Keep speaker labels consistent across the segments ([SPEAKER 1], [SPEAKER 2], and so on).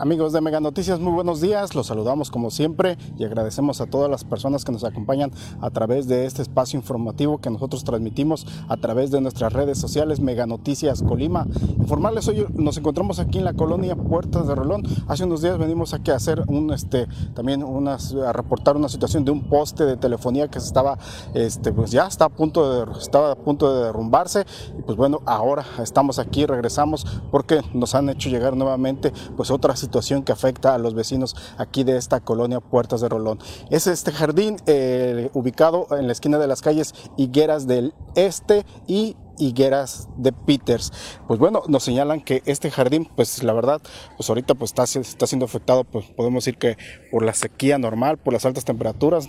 [SPEAKER 1] Amigos de Mega Noticias, muy buenos días. Los saludamos como siempre y agradecemos a todas las personas que nos acompañan a través de este espacio informativo que nosotros transmitimos a través de nuestras redes sociales Mega Noticias Colima. Informarles hoy nos encontramos aquí en la colonia Puertas de Rolón. Hace unos días venimos aquí a hacer un este también unas a reportar una situación de un poste de telefonía que estaba este pues ya está a punto de estaba a punto de derrumbarse y pues bueno, ahora estamos aquí, regresamos porque nos han hecho llegar nuevamente pues otras que afecta a los vecinos aquí de esta colonia Puertas de Rolón. Es este jardín eh, ubicado en la esquina de las calles Higueras del Este y higueras de Peters. Pues bueno, nos señalan que este jardín, pues la verdad, pues ahorita pues está, está siendo afectado, pues podemos decir que por la sequía normal, por las altas temperaturas,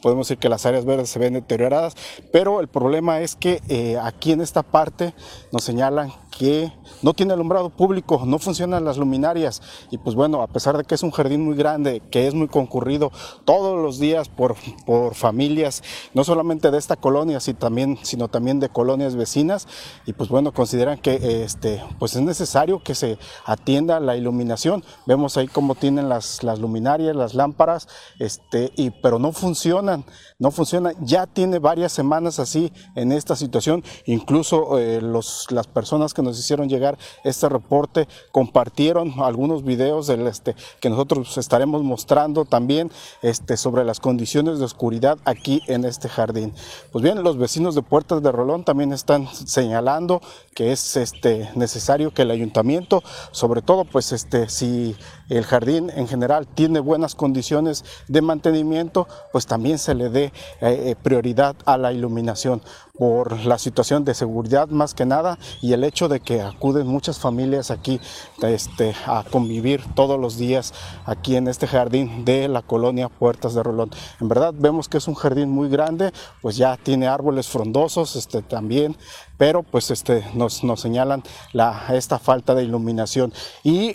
[SPEAKER 1] podemos decir que las áreas verdes se ven deterioradas, pero el problema es que eh, aquí en esta parte nos señalan que no tiene alumbrado público, no funcionan las luminarias. Y pues bueno, a pesar de que es un jardín muy grande, que es muy concurrido todos los días por, por familias, no solamente de esta colonia, sino también, sino también de colonias vecinas, y pues bueno, consideran que este, pues es necesario que se atienda la iluminación. Vemos ahí cómo tienen las, las luminarias, las lámparas, este, y, pero no funcionan, no funcionan. Ya tiene varias semanas así en esta situación. Incluso eh, los, las personas que nos hicieron llegar este reporte compartieron algunos videos del, este, que nosotros estaremos mostrando también este, sobre las condiciones de oscuridad aquí en este jardín. Pues bien, los vecinos de Puertas de Rolón también están señalando que es este, necesario que el ayuntamiento, sobre todo pues este, si el jardín en general tiene buenas condiciones de mantenimiento, pues también se le dé eh, eh, prioridad a la iluminación por la situación de seguridad más que nada y el hecho de que acuden muchas familias aquí este, a convivir todos los días aquí en este jardín de la colonia Puertas de Rolón. En verdad vemos que es un jardín muy grande, pues ya tiene árboles frondosos este, también, pero pues este, nos, nos señalan la, esta falta de iluminación y,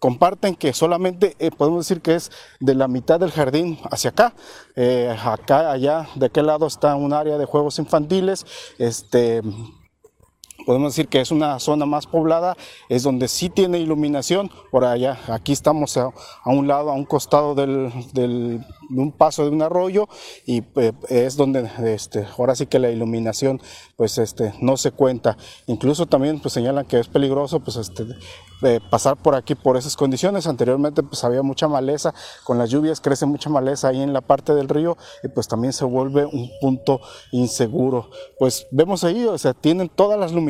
[SPEAKER 1] comparten que solamente eh, podemos decir que es de la mitad del jardín hacia acá, eh, acá, allá, de aquel lado está un área de juegos infantiles, este, podemos decir que es una zona más poblada, es donde sí tiene iluminación, por allá, aquí estamos a, un lado, a un costado del, de un paso de un arroyo y eh, es donde este, ahora sí que la iluminación pues este, no se cuenta. Incluso también pues señalan que es peligroso pues este, eh, pasar por aquí por esas condiciones. Anteriormente pues había mucha maleza, con las lluvias crece mucha maleza ahí en la parte del río y pues también se vuelve un punto inseguro. Pues vemos ahí, o sea, tienen todas las luminarias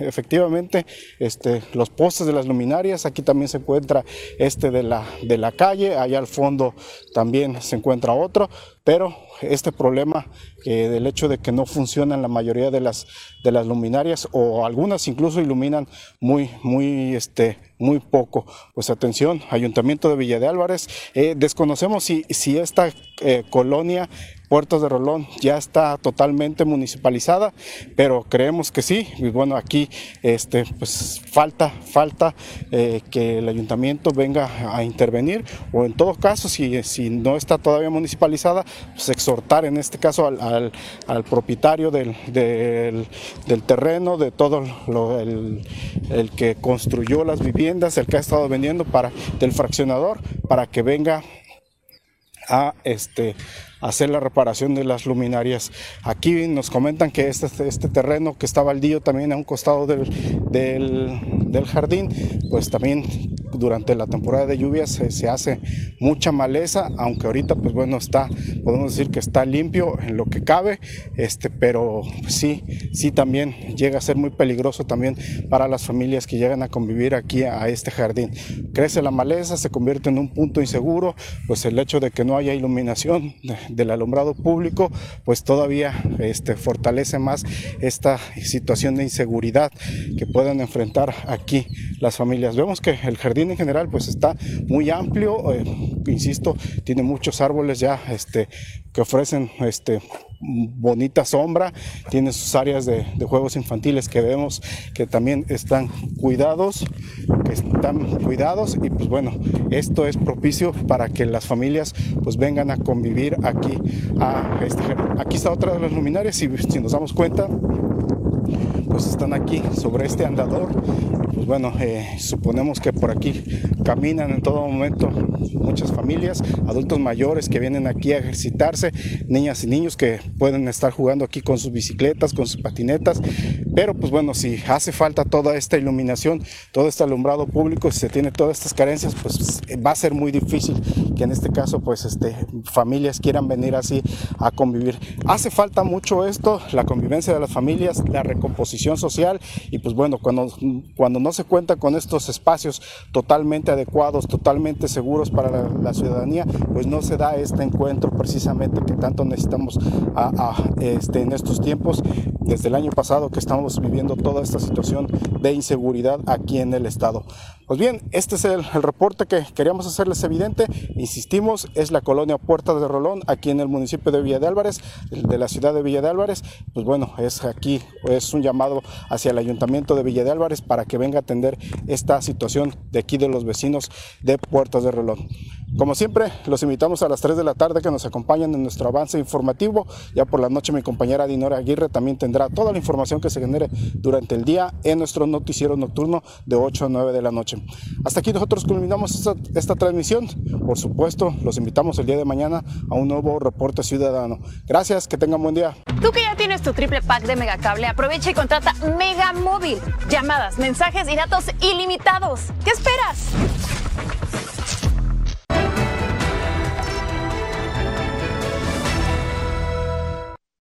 [SPEAKER 1] efectivamente, este, los postes de las luminarias, aquí también se encuentra este de la, de la calle, allá al fondo también se encuentra otro, pero este problema que del hecho de que no funcionan la mayoría de las, de las luminarias o algunas incluso iluminan muy, muy, este, muy poco. Pues atención, Ayuntamiento de Villa de Álvarez, eh, desconocemos si, si esta eh, colonia Puertos de Rolón ya está totalmente municipalizada, pero creemos que sí. Y bueno, aquí este, pues falta, falta eh, que el ayuntamiento venga a intervenir, o en todo caso, si, si no está todavía municipalizada, pues exhortar en este caso al, propietario del, terreno, de todo el, que construyó las viviendas, el que ha estado vendiendo para del fraccionador, para que venga a este hacer la reparación de las luminarias. Aquí nos comentan que este, este terreno que está baldío también a un costado del, jardín, pues también durante la temporada de lluvias se, hace mucha maleza, aunque ahorita pues bueno está, podemos decir que está limpio en lo que cabe, este, pero sí, sí también llega a ser muy peligroso también para las familias que llegan a convivir aquí a, este jardín. Crece la maleza, se convierte en un punto inseguro, pues el hecho de que no haya iluminación del alumbrado público, pues todavía este, fortalece más esta situación de inseguridad que pueden enfrentar aquí las familias. Vemos que el jardín en general pues está muy amplio, eh, insisto, tiene muchos árboles ya este, que ofrecen este, bonita sombra, tiene sus áreas de, juegos infantiles que vemos que también están cuidados, que están cuidados y pues bueno, esto es propicio para que las familias pues vengan a convivir aquí a este Aquí está otra de las luminarias y si nos damos cuenta pues están aquí sobre este andador. Pues bueno, eh, suponemos que por aquí caminan en todo momento muchas familias, adultos mayores que vienen aquí a ejercitarse, niñas y niños que pueden estar jugando aquí con sus bicicletas, con sus patinetas. Pero pues bueno, si hace falta toda esta iluminación, todo este alumbrado público, si se tiene todas estas carencias, pues va a ser muy difícil que en este caso pues este, familias quieran venir así a convivir. Hace falta mucho esto, la convivencia de las familias, la recomposición social y pues bueno, cuando, cuando no se cuenta con estos espacios totalmente adecuados, totalmente seguros para la, ciudadanía, pues no se da este encuentro precisamente que tanto necesitamos este, en estos tiempos, desde el año pasado que estamos viviendo toda esta situación de inseguridad aquí en el estado. Pues bien, este es el, reporte que queríamos hacerles evidente. Insistimos, es la colonia Puerta de Rolón, aquí en el municipio de Villa de Álvarez, de la ciudad de Villa de Álvarez. Pues bueno, es aquí, es un llamado hacia el ayuntamiento de Villa de Álvarez para que venga a atender esta situación de aquí de los vecinos de Puertas de Rolón. Como siempre, los invitamos a las 3 de la tarde que nos acompañen en nuestro avance informativo. Ya por la noche mi compañera Dinora Aguirre también tendrá toda la información que se genere durante el día en nuestro noticiero nocturno de 8 a 9 de la noche. Hasta aquí nosotros culminamos esta, transmisión. Por supuesto, los invitamos el día de mañana a un nuevo reporte ciudadano. Gracias, que tengan buen día.
[SPEAKER 2] Tú que ya tienes tu triple pack de Megacable, aprovecha y contrata Mega Móvil. Llamadas, mensajes y datos ilimitados. ¿Qué esperas?